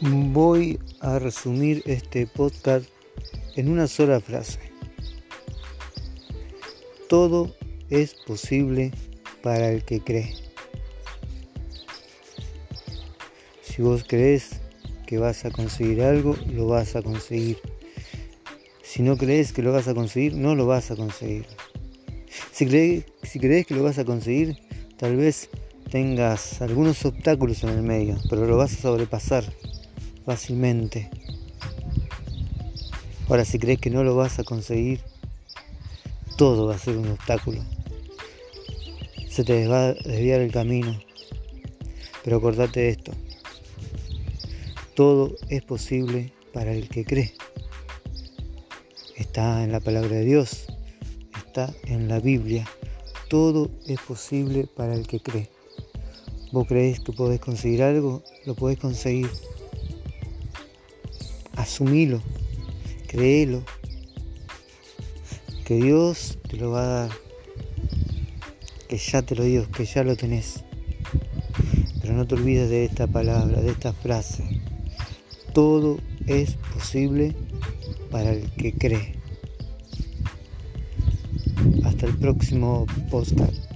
Voy a resumir este podcast en una sola frase. Todo es posible para el que cree. Si vos crees que vas a conseguir algo, lo vas a conseguir. Si no crees que lo vas a conseguir, no lo vas a conseguir. Si crees, que lo vas a conseguir, tal vez tengas algunos obstáculos en el medio, pero lo vas a sobrepasar fácilmente. Ahora si crees que no lo vas a conseguir, todo va a ser un obstáculo. Se te va a desviar el camino. Pero acordate de esto. Todo es posible para el que cree. Está en la palabra de Dios. Está en la Biblia. Todo es posible para el que cree. ¿Vos crees que podés conseguir algo? Lo podés conseguir asumilo, créelo, que Dios te lo va a dar, que ya te lo dio, que ya lo tenés. Pero no te olvides de esta palabra, de esta frase. Todo es posible para el que cree. Hasta el próximo podcast.